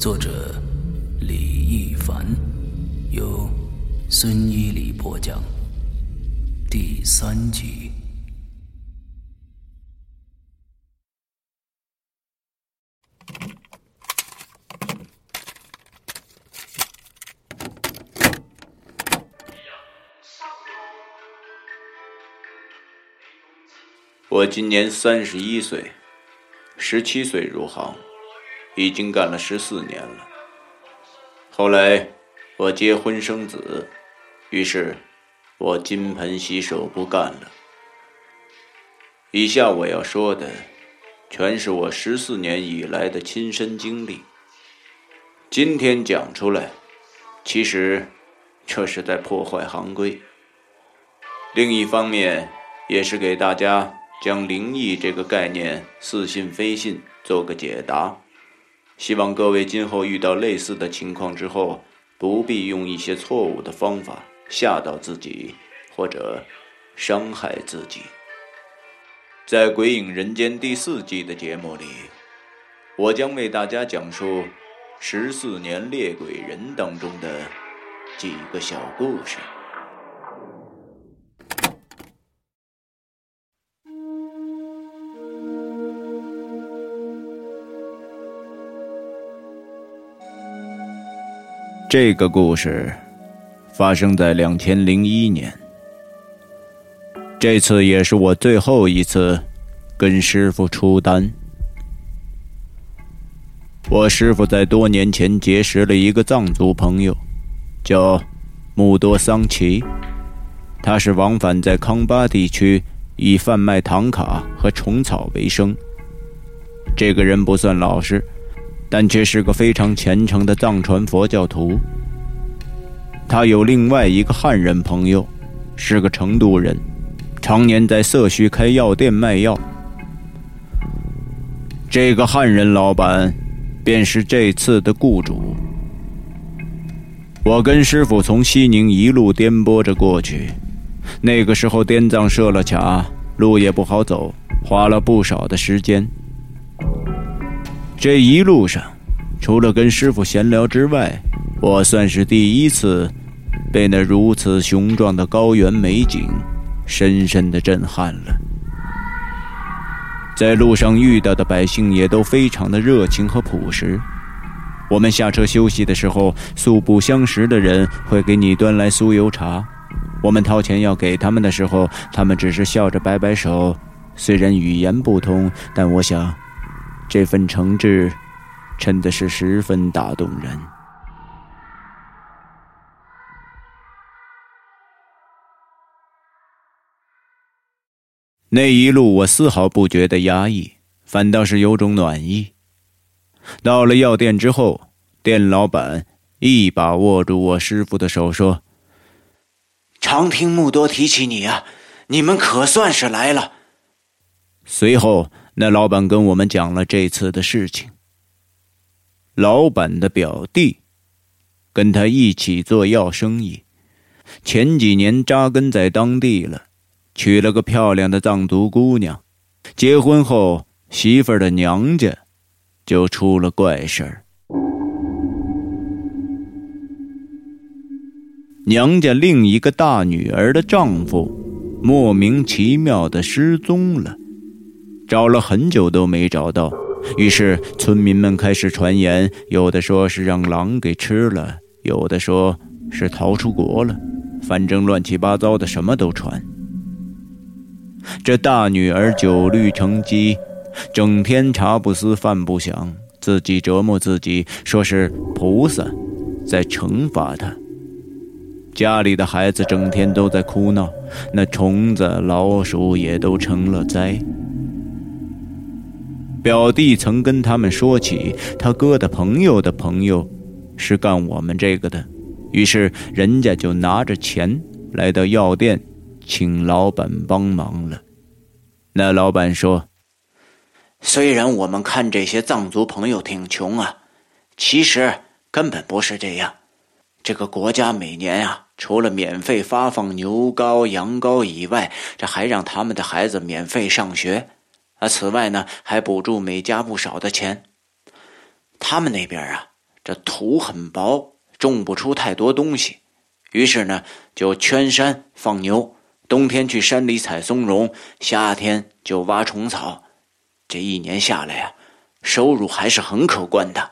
作者。李一凡，由孙一礼播讲。第三集。我今年三十一岁，十七岁入行，已经干了十四年了。后来，我结婚生子，于是，我金盆洗手不干了。以下我要说的，全是我十四年以来的亲身经历。今天讲出来，其实这是在破坏行规。另一方面，也是给大家将灵异这个概念似信非信做个解答。希望各位今后遇到类似的情况之后，不必用一些错误的方法吓到自己，或者伤害自己。在《鬼影人间》第四季的节目里，我将为大家讲述十四年猎鬼人当中的几个小故事。这个故事发生在两千零一年，这次也是我最后一次跟师傅出单。我师傅在多年前结识了一个藏族朋友，叫木多桑奇，他是往返在康巴地区，以贩卖唐卡和虫草为生。这个人不算老实。但却是个非常虔诚的藏传佛教徒。他有另外一个汉人朋友，是个成都人，常年在色墟开药店卖药。这个汉人老板，便是这次的雇主。我跟师傅从西宁一路颠簸着过去，那个时候滇藏设了卡，路也不好走，花了不少的时间。这一路上，除了跟师傅闲聊之外，我算是第一次被那如此雄壮的高原美景深深的震撼了。在路上遇到的百姓也都非常的热情和朴实。我们下车休息的时候，素不相识的人会给你端来酥油茶。我们掏钱要给他们的时候，他们只是笑着摆摆手。虽然语言不通，但我想。这份诚挚，真的是十分打动人。那一路我丝毫不觉得压抑，反倒是有种暖意。到了药店之后，店老板一把握住我师傅的手，说：“常听木多提起你啊，你们可算是来了。”随后。那老板跟我们讲了这次的事情。老板的表弟跟他一起做药生意，前几年扎根在当地了，娶了个漂亮的藏族姑娘。结婚后，媳妇儿的娘家就出了怪事儿。娘家另一个大女儿的丈夫莫名其妙的失踪了，找了很久都没找到。于是村民们开始传言，有的说是让狼给吃了，有的说是逃出国了，反正乱七八糟的什么都传。这大女儿酒绿成疾，整天茶不思饭不想，自己折磨自己，说是菩萨在惩罚她。家里的孩子整天都在哭闹，那虫子、老鼠也都成了灾。表弟曾跟他们说起，他哥的朋友的朋友是干我们这个的，于是人家就拿着钱来到药店，请老板帮忙了。那老板说：“虽然我们看这些藏族朋友挺穷啊，其实根本不是这样。这个国家每年啊，除了免费发放牛羔、羊羔以外，这还让他们的孩子免费上学。啊，此外呢，还补助每家不少的钱。他们那边啊，这土很薄，种不出太多东西，于是呢，就圈山放牛。”冬天去山里采松茸，夏天就挖虫草，这一年下来呀，收入还是很可观的。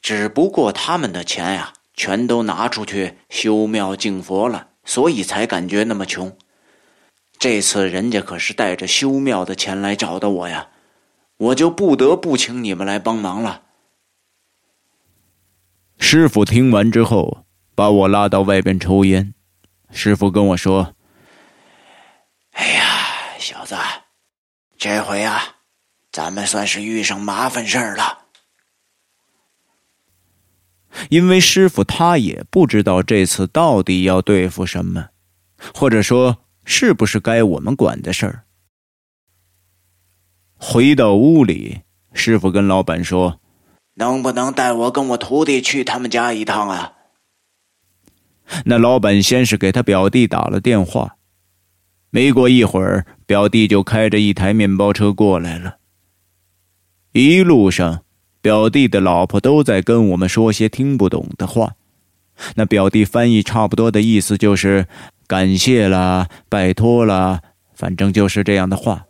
只不过他们的钱呀，全都拿出去修庙敬佛了，所以才感觉那么穷。这次人家可是带着修庙的钱来找的我呀，我就不得不请你们来帮忙了。师傅听完之后，把我拉到外边抽烟。师傅跟我说。哎呀，小子，这回啊，咱们算是遇上麻烦事儿了。因为师傅他也不知道这次到底要对付什么，或者说是不是该我们管的事儿。回到屋里，师傅跟老板说：“能不能带我跟我徒弟去他们家一趟啊？”那老板先是给他表弟打了电话。没过一会儿，表弟就开着一台面包车过来了。一路上，表弟的老婆都在跟我们说些听不懂的话。那表弟翻译差不多的意思就是“感谢啦，拜托啦”，反正就是这样的话。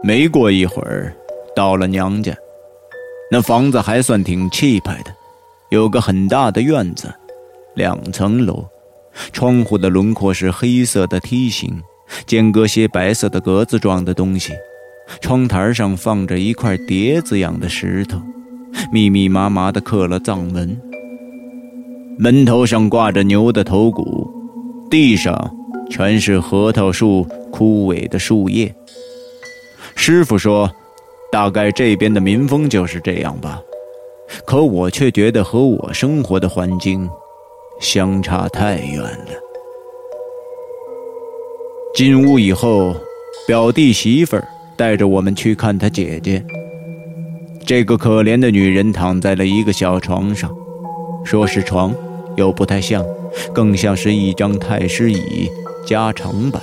没过一会儿，到了娘家，那房子还算挺气派的，有个很大的院子，两层楼。窗户的轮廓是黑色的梯形，间隔些白色的格子状的东西。窗台上放着一块碟子样的石头，密密麻麻的刻了藏文。门头上挂着牛的头骨，地上全是核桃树枯萎的树叶。师傅说，大概这边的民风就是这样吧。可我却觉得和我生活的环境。相差太远了。进屋以后，表弟媳妇带着我们去看他姐姐。这个可怜的女人躺在了一个小床上，说是床，又不太像，更像是一张太师椅加长版，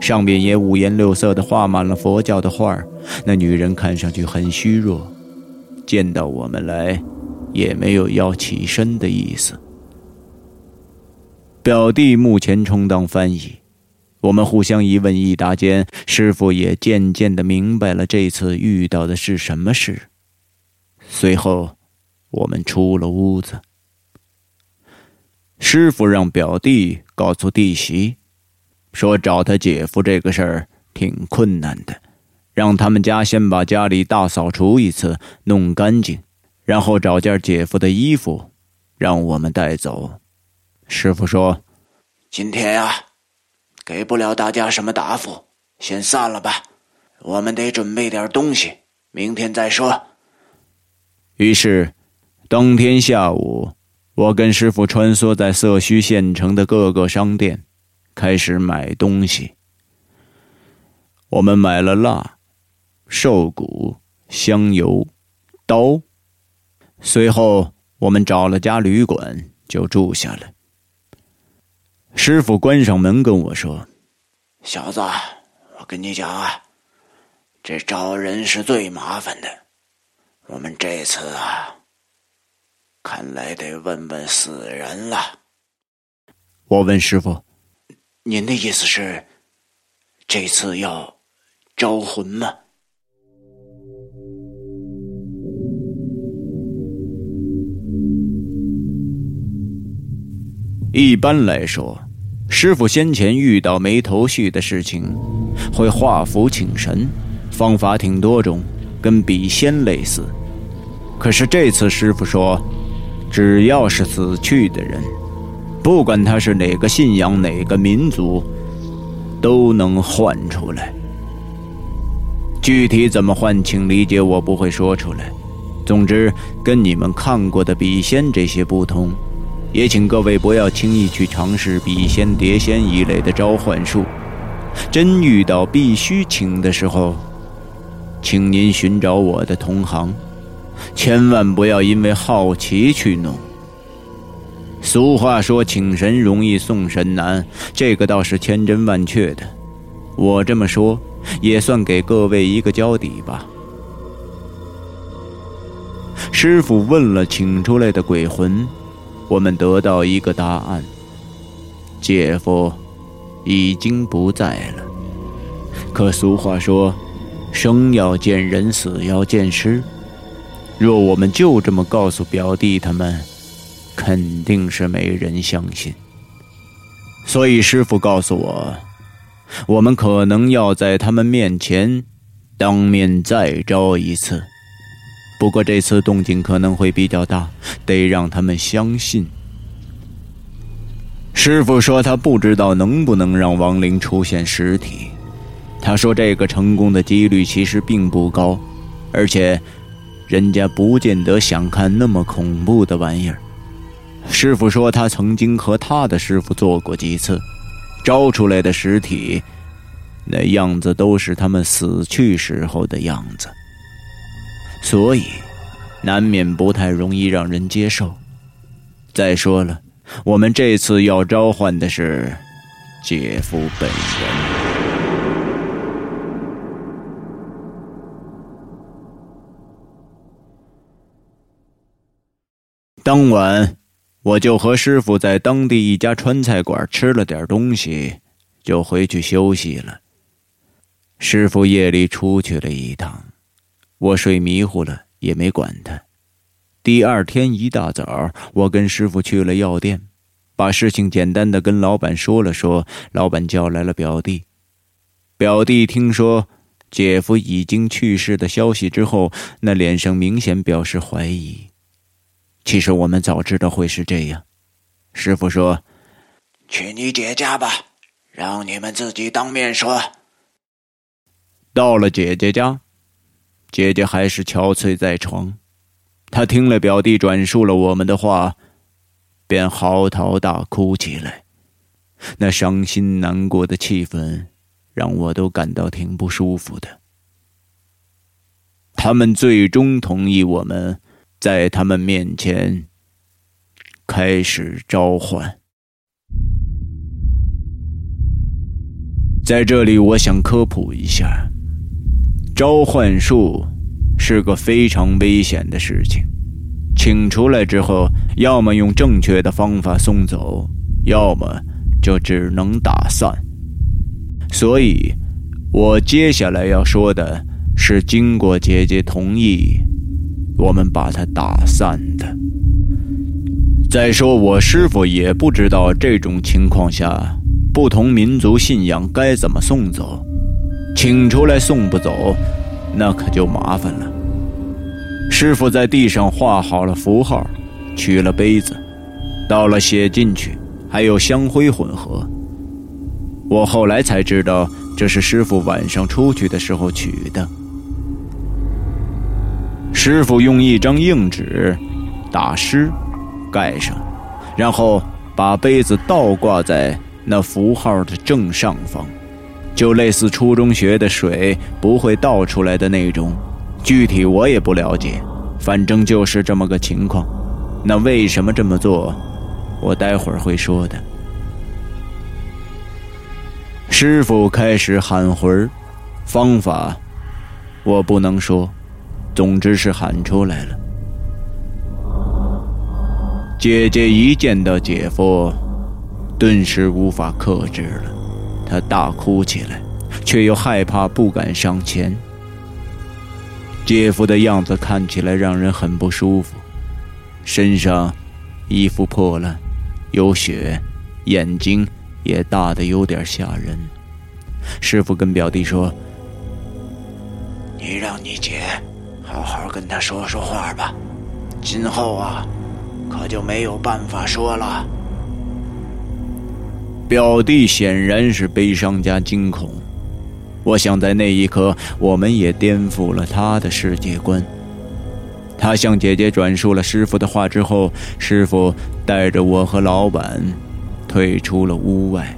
上面也五颜六色的画满了佛教的画那女人看上去很虚弱，见到我们来，也没有要起身的意思。表弟目前充当翻译，我们互相一问一答间，师傅也渐渐的明白了这次遇到的是什么事。随后，我们出了屋子。师傅让表弟告诉弟媳，说找他姐夫这个事儿挺困难的，让他们家先把家里大扫除一次，弄干净，然后找件姐夫的衣服，让我们带走。师傅说：“今天呀，给不了大家什么答复，先散了吧。我们得准备点东西，明天再说。”于是，当天下午，我跟师傅穿梭在色须县城的各个商店，开始买东西。我们买了蜡、兽骨、香油、刀，随后。我们找了家旅馆就住下了。师傅关上门跟我说：“小子，我跟你讲啊，这招人是最麻烦的。我们这次啊，看来得问问死人了。”我问师傅：“您的意思是，这次要招魂吗？”一般来说，师傅先前遇到没头绪的事情，会画符请神，方法挺多种，跟笔仙类似。可是这次师傅说，只要是死去的人，不管他是哪个信仰、哪个民族，都能唤出来。具体怎么唤，请理解，我不会说出来。总之，跟你们看过的笔仙这些不同。也请各位不要轻易去尝试笔仙、碟仙一类的召唤术。真遇到必须请的时候，请您寻找我的同行，千万不要因为好奇去弄。俗话说：“请神容易送神难”，这个倒是千真万确的。我这么说，也算给各位一个交底吧。师傅问了请出来的鬼魂。我们得到一个答案：姐夫已经不在了。可俗话说，生要见人，死要见尸。若我们就这么告诉表弟他们，肯定是没人相信。所以师傅告诉我，我们可能要在他们面前当面再招一次。不过这次动静可能会比较大，得让他们相信。师傅说他不知道能不能让亡灵出现实体，他说这个成功的几率其实并不高，而且人家不见得想看那么恐怖的玩意儿。师傅说他曾经和他的师傅做过几次，招出来的实体，那样子都是他们死去时候的样子。所以，难免不太容易让人接受。再说了，我们这次要召唤的是姐夫本人。当晚，我就和师傅在当地一家川菜馆吃了点东西，就回去休息了。师傅夜里出去了一趟。我睡迷糊了，也没管他。第二天一大早，我跟师傅去了药店，把事情简单的跟老板说了说。老板叫来了表弟。表弟听说姐夫已经去世的消息之后，那脸上明显表示怀疑。其实我们早知道会是这样。师傅说：“去你姐家吧，让你们自己当面说。”到了姐姐家。姐姐还是憔悴在床，她听了表弟转述了我们的话，便嚎啕大哭起来。那伤心难过的气氛，让我都感到挺不舒服的。他们最终同意我们在他们面前开始召唤。在这里，我想科普一下。召唤术是个非常危险的事情，请出来之后，要么用正确的方法送走，要么就只能打散。所以，我接下来要说的是，经过姐姐同意，我们把它打散的。再说，我师傅也不知道这种情况下，不同民族信仰该怎么送走。请出来送不走，那可就麻烦了。师傅在地上画好了符号，取了杯子，倒了血进去，还有香灰混合。我后来才知道，这是师傅晚上出去的时候取的。师傅用一张硬纸打湿，盖上，然后把杯子倒挂在那符号的正上方。就类似初中学的水不会倒出来的那种，具体我也不了解，反正就是这么个情况。那为什么这么做？我待会儿会说的。师傅开始喊魂儿，方法我不能说，总之是喊出来了。姐姐一见到姐夫，顿时无法克制了，她大哭起来，却又害怕，不敢上前。姐夫的样子看起来让人很不舒服，身上衣服破烂，有血，眼睛也大的有点吓人。师傅跟表弟说：“你让你姐好好跟他说说话吧，今后啊，可就没有办法说了。”表弟显然是悲伤加惊恐。我想在那一刻，我们也颠覆了他的世界观。他向姐姐转述了师傅的话之后，师傅带着我和老板退出了屋外。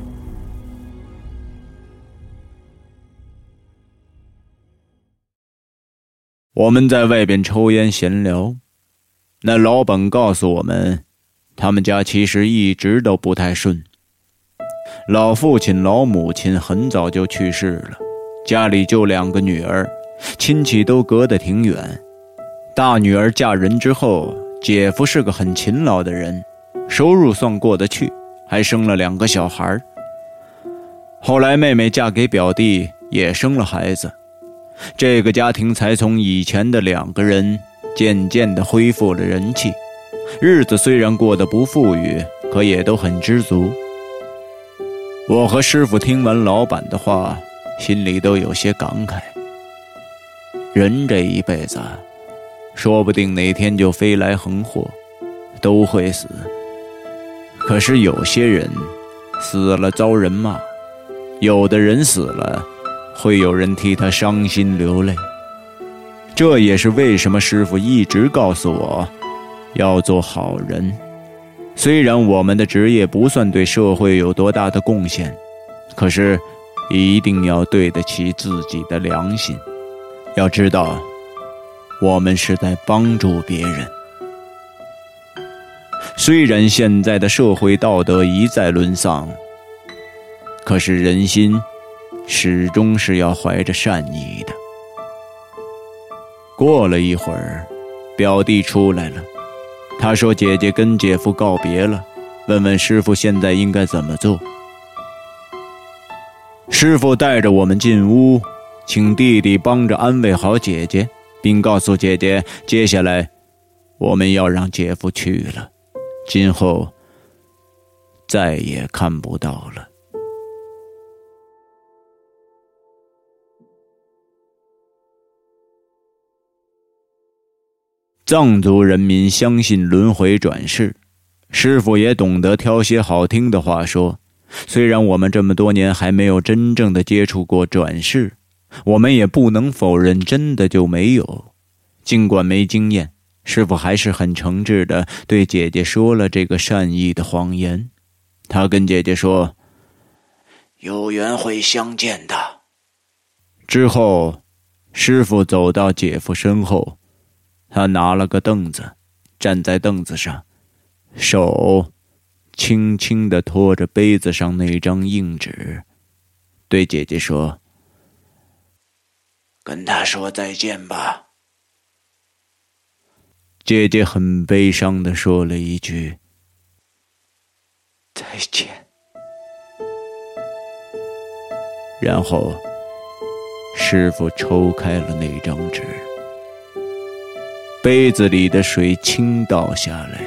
我们在外边抽烟闲聊，那老板告诉我们，他们家其实一直都不太顺。老父亲、老母亲很早就去世了。家里就两个女儿，亲戚都隔得挺远。大女儿嫁人之后，姐夫是个很勤劳的人，收入算过得去，还生了两个小孩。后来妹妹嫁给表弟，也生了孩子，这个家庭才从以前的两个人渐渐地恢复了人气，日子虽然过得不富裕，可也都很知足。我和师傅听完老板的话。心里都有些感慨。人这一辈子，说不定哪天就飞来横祸，都会死。可是有些人死了遭人骂，有的人死了会有人替他伤心流泪。这也是为什么师傅一直告诉我，要做好人。虽然我们的职业不算对社会有多大的贡献，可是。一定要对得起自己的良心，要知道，我们是在帮助别人。虽然现在的社会道德一再沦丧，可是人心始终是要怀着善意的。过了一会儿，表弟出来了，他说：“姐姐跟姐夫告别了，问问师傅现在应该怎么做。”师傅带着我们进屋，请弟弟帮着安慰好姐姐，并告诉姐姐，接下来我们要让姐夫去了，今后再也看不到了。藏族人民相信轮回转世，师傅也懂得挑些好听的话说。虽然我们这么多年还没有真正的接触过转世，我们也不能否认真的就没有。尽管没经验，师傅还是很诚挚的对姐姐说了这个善意的谎言。他跟姐姐说：“有缘会相见的。”之后，师傅走到姐夫身后，他拿了个凳子，站在凳子上，手。轻轻的托着杯子上那张硬纸，对姐姐说：“跟他说再见吧。”姐姐很悲伤的说了一句：“再见。”然后，师傅抽开了那张纸，杯子里的水倾倒下来，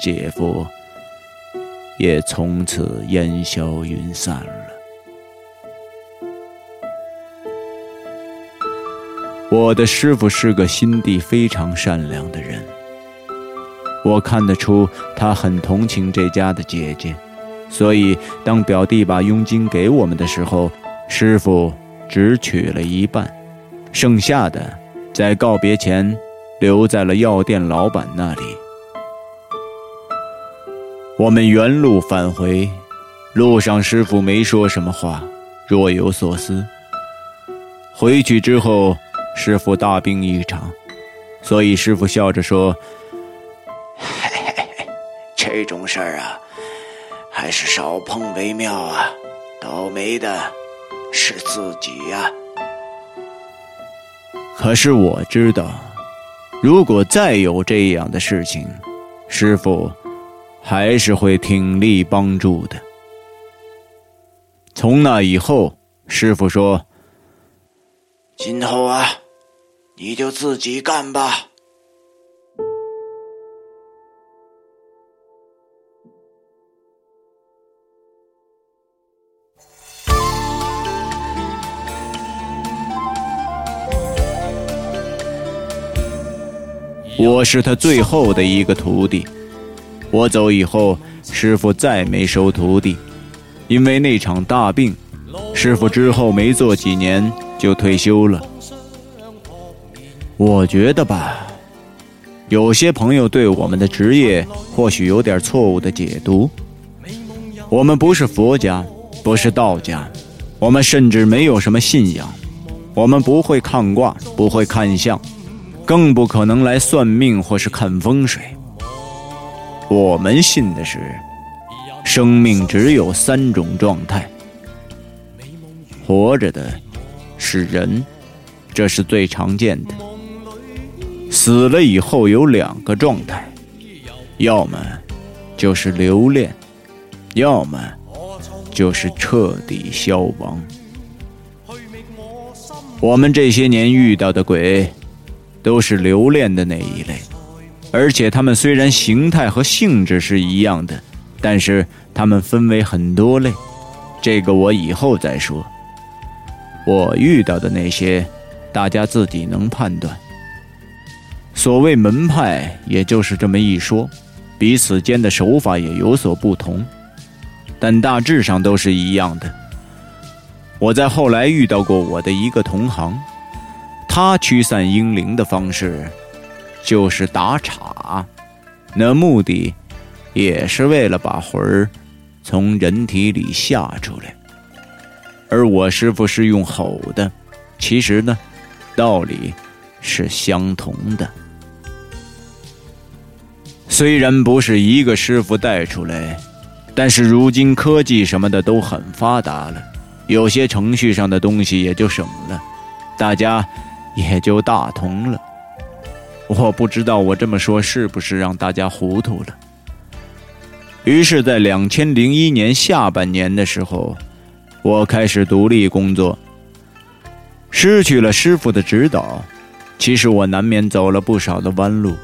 姐夫。也从此烟消云散了。我的师傅是个心地非常善良的人，我看得出他很同情这家的姐姐，所以当表弟把佣金给我们的时候，师傅只取了一半，剩下的在告别前留在了药店老板那里。我们原路返回，路上师傅没说什么话，若有所思。回去之后，师傅大病一场，所以师傅笑着说：“ 这种事儿啊，还是少碰为妙啊！倒霉的是自己呀。可是我知道，如果再有这样的事情，师傅还是会挺力帮助的。从那以后，师傅说：“今后啊，你就自己干吧。”我是他最后的一个徒弟。我走以后，师傅再没收徒弟，因为那场大病，师傅之后没做几年就退休了。我觉得吧，有些朋友对我们的职业或许有点错误的解读。我们不是佛家，不是道家，我们甚至没有什么信仰，我们不会看卦，不会看相。更不可能来算命或是看风水。我们信的是，生命只有三种状态：活着的是人，这是最常见的；死了以后有两个状态，要么就是留恋，要么就是彻底消亡。我们这些年遇到的鬼。都是留恋的那一类，而且他们虽然形态和性质是一样的，但是他们分为很多类，这个我以后再说。我遇到的那些，大家自己能判断。所谓门派，也就是这么一说，彼此间的手法也有所不同，但大致上都是一样的。我在后来遇到过我的一个同行。他驱散阴灵的方式，就是打岔，那目的也是为了把魂儿从人体里吓出来。而我师傅是用吼的，其实呢，道理是相同的。虽然不是一个师傅带出来，但是如今科技什么的都很发达了，有些程序上的东西也就省了，大家。也就大同了。我不知道我这么说是不是让大家糊涂了。于是，在两千零一年下半年的时候，我开始独立工作。失去了师傅的指导，其实我难免走了不少的弯路。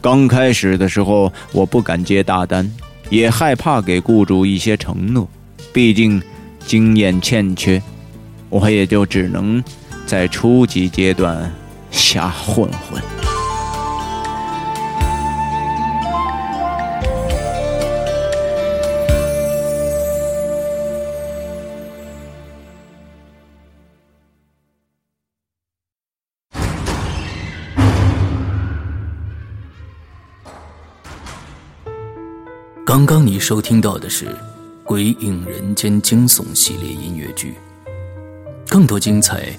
刚开始的时候，我不敢接大单，也害怕给雇主一些承诺，毕竟经验欠缺，我也就只能。在初级阶段瞎混混。刚刚你收听到的是《鬼影人间》惊悚系列音乐剧，更多精彩。